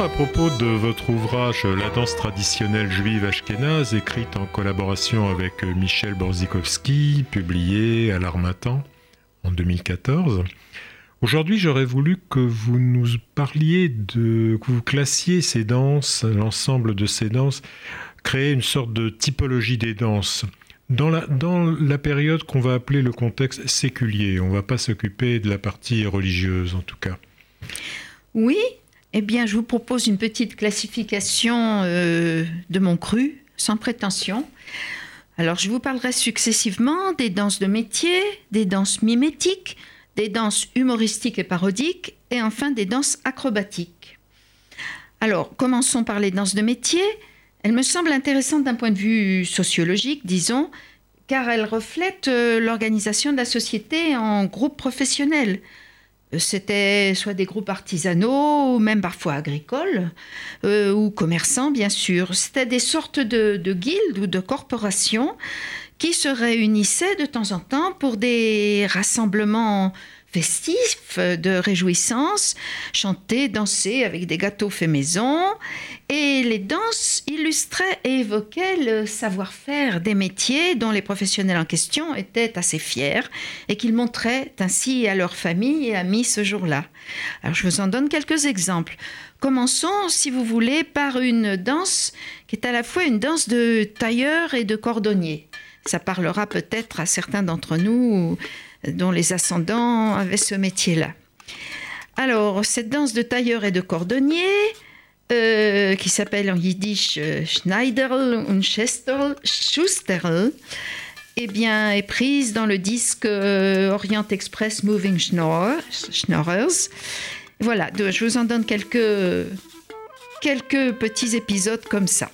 À propos de votre ouvrage La danse traditionnelle juive ashkénaze, écrite en collaboration avec Michel Borzikowski, publié à l'Armatan en 2014. Aujourd'hui, j'aurais voulu que vous nous parliez de, que vous classiez ces danses, l'ensemble de ces danses, créer une sorte de typologie des danses. Dans la période qu'on va appeler le contexte séculier, on ne va pas s'occuper de la partie religieuse en tout cas. Oui, eh bien, je vous propose une petite classification euh, de mon cru, sans prétention. Alors, je vous parlerai successivement des danses de métier, des danses mimétiques, des danses humoristiques et parodiques, et enfin des danses acrobatiques. Alors, commençons par les danses de métier. Elles me semblent intéressantes d'un point de vue sociologique, disons, car elles reflètent euh, l'organisation de la société en groupes professionnels. C'était soit des groupes artisanaux, ou même parfois agricoles, euh, ou commerçants, bien sûr. C'était des sortes de, de, guildes ou de corporations qui se réunissaient de temps en temps pour des rassemblements festifs, de réjouissance, chanter, danser avec des gâteaux faits maison. Et les danses illustraient et évoquaient le savoir-faire des métiers dont les professionnels en question étaient assez fiers et qu'ils montraient ainsi à leur famille et amis ce jour-là. Alors je vous en donne quelques exemples. Commençons, si vous voulez, par une danse qui est à la fois une danse de tailleur et de cordonnier. Ça parlera peut-être à certains d'entre nous dont les ascendants avaient ce métier-là. Alors, cette danse de tailleur et de cordonnier, euh, qui s'appelle en yiddish euh, Schneiderl und Schusterl, eh bien, est prise dans le disque euh, Orient Express Moving Schnorrers. Voilà, je vous en donne quelques, quelques petits épisodes comme ça.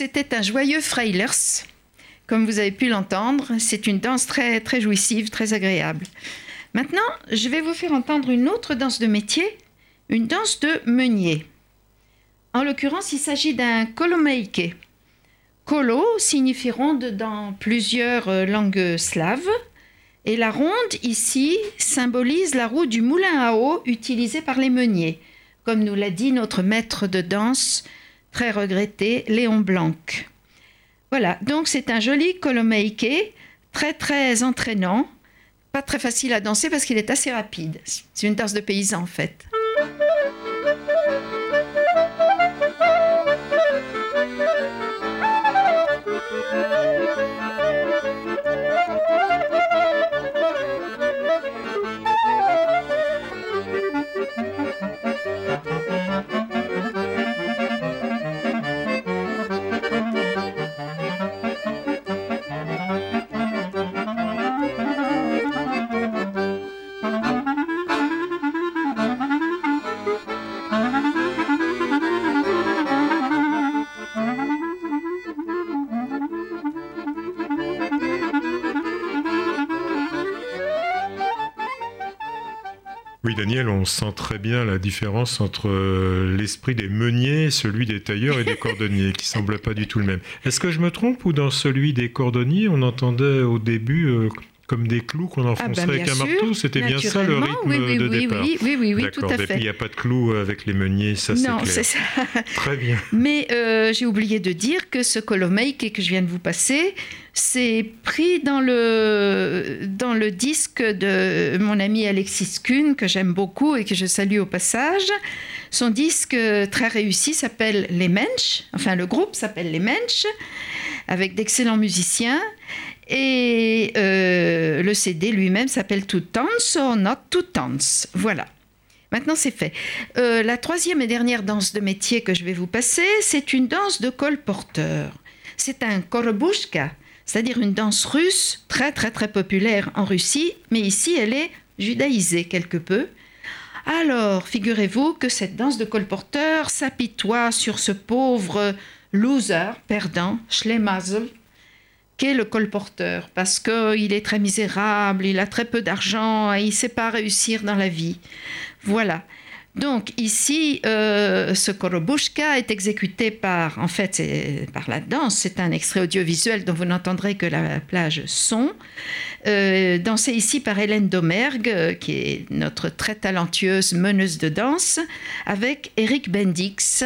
Un joyeux Freilers. Comme vous avez pu l'entendre, c'est une danse très, très jouissive, très agréable. Maintenant, je vais vous faire entendre une autre danse de métier, une danse de meunier. En l'occurrence, il s'agit d'un kolomeike. Kolo signifie ronde dans plusieurs euh, langues slaves. Et la ronde, ici, symbolise la roue du moulin à eau utilisé par les meuniers, comme nous l'a dit notre maître de danse, très regretté, Léon Blanc. Voilà, donc c'est un joli colomeike, très très entraînant, pas très facile à danser parce qu'il est assez rapide. C'est une danse de paysan en fait. Oui, Daniel, on sent très bien la différence entre euh, l'esprit des meuniers, celui des tailleurs et des cordonniers, qui semble pas du tout le même. Est-ce que je me trompe ou dans celui des cordonniers, on entendait au début euh, comme des clous qu'on enfonçait Ah ben, avec bien un marteau C'était bien ça le rythme oui, oui, de oui, départ Oui, oui, oui, oui, tout à et puis fait. il n'y a pas de clous avec les meuniers, ça c'est clair. c'est ça. Très bien. Mais euh, j'ai oublié de dire que ce Colomake que je viens de vous passer, c'est pris dans le, dans le disque de mon ami Alexis Kuhn, que j'aime beaucoup et que je salue au passage. Son disque euh, très réussi s'appelle Les Mensch, enfin le groupe s'appelle Les Mensch, avec d'excellents musiciens. Et euh, le CD lui-même s'appelle To Dance or Not To Dance. Voilà. Maintenant, c'est fait. Euh, la troisième et dernière danse de métier que je vais vous passer, c'est une danse de colporteur. C'est un korobushka, c'est-à-dire une danse russe très très très populaire en Russie, mais ici elle est judaïsée quelque peu. Alors, figurez-vous que cette danse de colporteur s'apitoie sur ce pauvre loser, perdant, Schlemazel, qu'est le colporteur, parce qu'il est très misérable, il a très peu d'argent et il ne sait pas réussir dans la vie. Voilà. Donc ici, euh, ce korobushka est exécuté par, en fait, par la danse. C'est un extrait audiovisuel dont vous n'entendrez que la plage son. Euh, dansé ici par Hélène Domergue, euh, qui est notre très talentueuse meneuse de danse, avec Eric Bendix.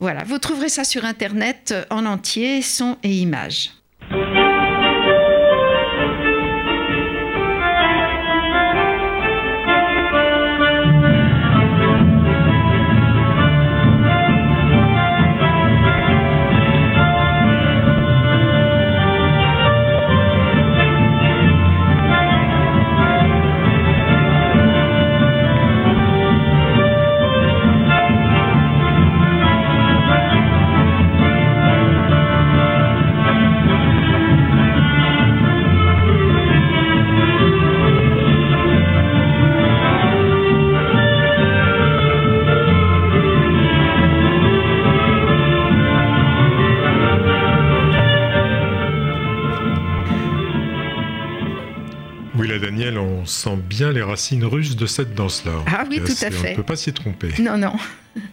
Voilà, vous trouverez ça sur Internet en entier, son et images. Bien les racines russes de cette danse-là. Ah oui, tout à c'est- On fait. ne peut pas s'y tromper. Non, non.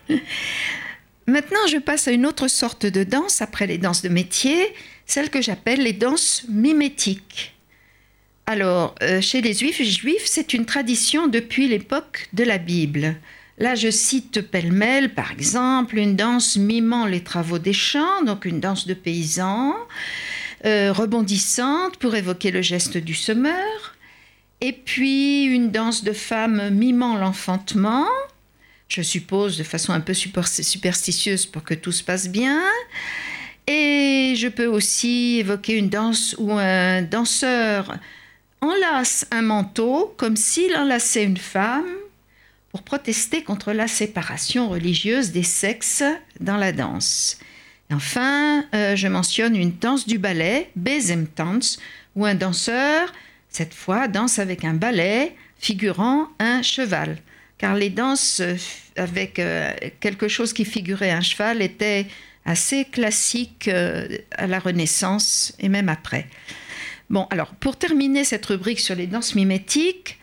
Maintenant, je passe à une autre sorte de danse, après les danses de métier, celle que j'appelle les danses mimétiques. Alors, euh, chez les juifs, juifs, c'est une tradition depuis l'époque de la Bible. Là, je cite pêle-mêle, par exemple, une danse mimant les travaux des champs, donc une danse de paysans, euh, rebondissante pour évoquer le geste du semeur, et puis une danse de femmes mimant l'enfantement, je suppose de façon un peu super- superstitieuse pour que tout se passe bien. Et je peux aussi évoquer une danse où un danseur enlace un manteau comme s'il enlaçait une femme pour protester contre la séparation religieuse des sexes dans la danse. Enfin, euh, je mentionne une danse du ballet, Bezemtanz, où un danseur, cette fois, danse avec un balai figurant un cheval. Car les danses euh, avec euh, quelque chose qui figurait un cheval étaient assez classiques euh, à la Renaissance et même après. Bon, alors, pour terminer cette rubrique sur les danses mimétiques,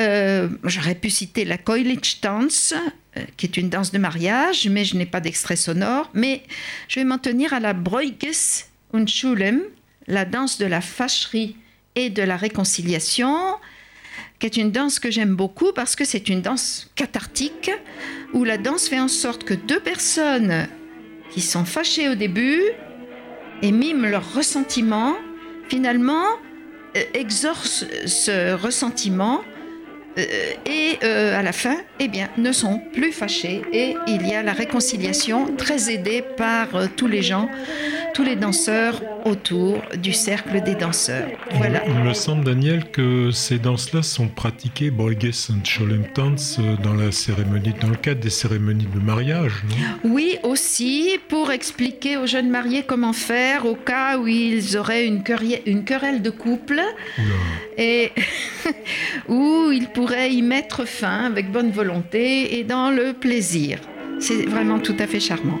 j'aurais pu citer la Koilich Tanz, euh, qui est une danse de mariage, mais je n'ai pas d'extrait sonore. Mais je vais m'en tenir à la Breuges und Schulem, la danse de la fâcherie et de la réconciliation, qui est une danse que j'aime beaucoup parce que c'est une danse cathartique, où la danse fait en sorte que deux personnes qui sont fâchées au début et miment leur ressentiment, finalement, euh, exorcent ce ressentiment euh, et euh, à la fin, eh bien, ne sont plus fâchés et il y a la réconciliation très aidée par tous les gens, tous les danseurs autour du cercle des danseurs. Voilà. Il me semble, Daniel, que ces danses-là sont pratiquées, Borges und Scholem-Tanz, dans la cérémonie, dans le cadre des cérémonies de mariage, non? Oui, aussi, pour expliquer aux jeunes mariés comment faire au cas où ils auraient une, querelle, une querelle de couple Oula. et où ils pourraient y mettre fin avec bonne volonté et dans le plaisir. C'est vraiment tout à fait charmant.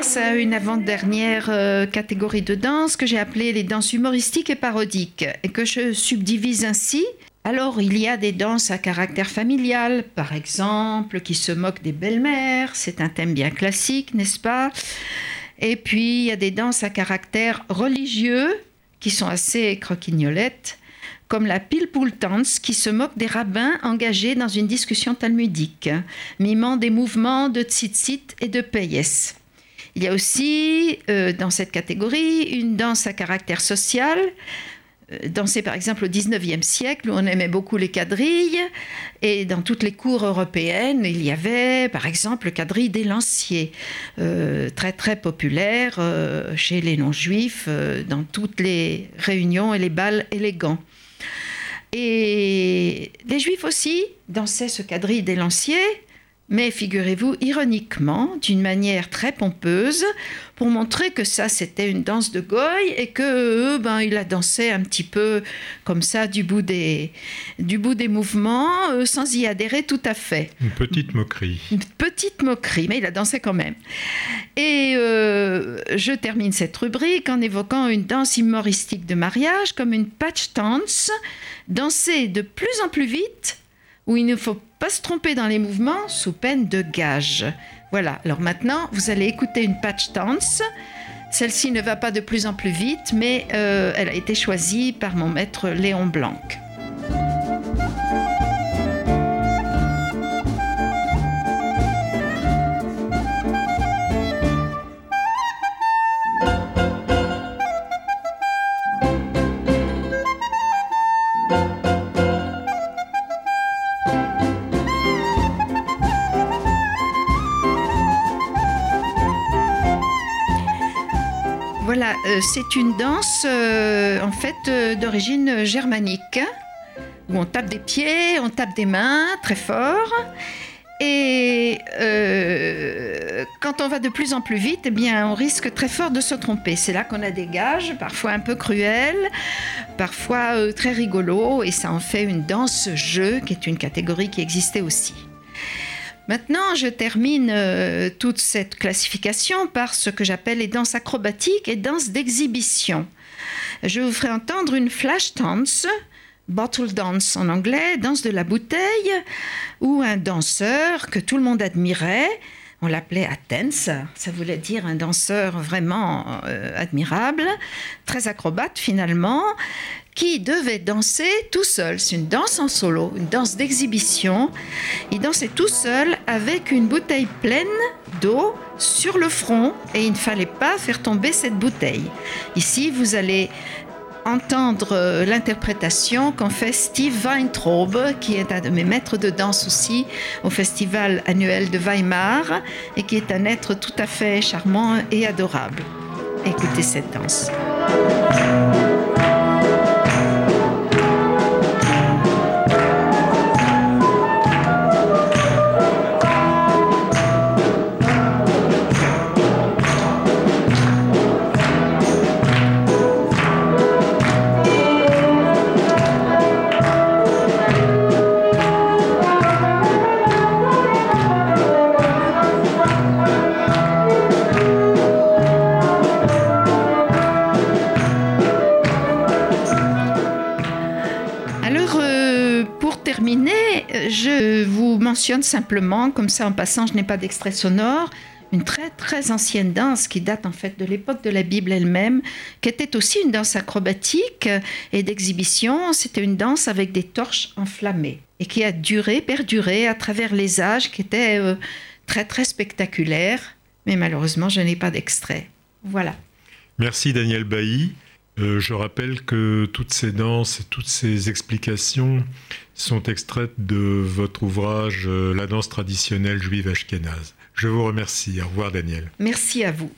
passe à une avant-dernière euh, catégorie de danse que j'ai appelée les danses humoristiques et parodiques et que je subdivise ainsi. Alors, il y a des danses à caractère familial, par exemple, qui se moquent des belles-mères, c'est un thème bien classique, n'est-ce pas? Et puis, il y a des danses à caractère religieux, qui sont assez croquignolettes, comme la pile-poule dance, qui se moque des rabbins engagés dans une discussion talmudique, mimant des mouvements de tzitzit et de payès. Il y a aussi, euh, dans cette catégorie, une danse à caractère social, euh, dansée par exemple au 19e siècle, où on aimait beaucoup les quadrilles. Et dans toutes les cours européennes, il y avait par exemple le quadrille des lanciers, euh, très très populaire chez les non-juifs, dans toutes les réunions et les bals élégants. Et les juifs aussi dansaient ce quadrille des lanciers, mais figurez-vous, ironiquement, d'une manière très pompeuse, pour montrer que ça c'était une danse de goy et que eux, ben, ils la dansaient un petit peu comme ça du bout des, du bout des mouvements, euh, sans y adhérer tout à fait. Une petite moquerie. Une petite moquerie, mais il la dansait quand même. Et euh, je termine cette rubrique en évoquant une danse humoristique de mariage comme une patch dance, dansée de plus en plus vite, où il ne faut pas se tromper dans les mouvements sous peine de gage. Voilà, alors maintenant, vous allez écouter une patch dance. Celle-ci ne va pas de plus en plus vite, mais euh, elle a été choisie par mon maître Léon Blanc. Voilà, euh, c'est une danse euh, en fait euh, d'origine germanique où on tape des pieds, on tape des mains très fort. Et quand on va de plus en plus vite, eh bien, on risque très fort de se tromper. C'est là qu'on a des gages, parfois un peu cruels, parfois très rigolos, et ça en fait une danse-jeu, qui est une catégorie qui existait aussi. Maintenant, je termine euh, toute cette classification par ce que j'appelle les danses acrobatiques et danses d'exhibition. Je vous ferai entendre une flash dance, bottle dance en anglais, danse de la bouteille, où un danseur que tout le monde admirait, on l'appelait Athens, ça voulait dire un danseur vraiment euh, admirable, très acrobate finalement, qui devait danser tout seul. C'est une danse en solo, une danse d'exhibition. Il dansait tout seul avec une bouteille pleine d'eau sur le front et il ne fallait pas faire tomber cette bouteille. Ici, vous allez entendre l'interprétation qu'en fait Steve Weintraub, qui est un de mes maîtres de danse aussi au festival annuel de Weimar et qui est un être tout à fait charmant et adorable. Écoutez cette danse. Mentionne simplement, comme ça en passant, je n'ai pas d'extrait sonore, une très très ancienne danse qui date en fait de l'époque de la Bible elle-même, qui était aussi une danse acrobatique et d'exhibition. C'était une danse avec des torches enflammées et qui a duré, perduré à travers les âges, qui était euh, très très spectaculaire. Mais malheureusement, je n'ai pas d'extrait. Voilà. Merci Daniel Bailly. Euh, je rappelle que toutes ces danses et toutes ces explications sont extraites de votre ouvrage euh, La danse traditionnelle juive ashkénaze. Je vous remercie. Au revoir Daniel. Merci à vous.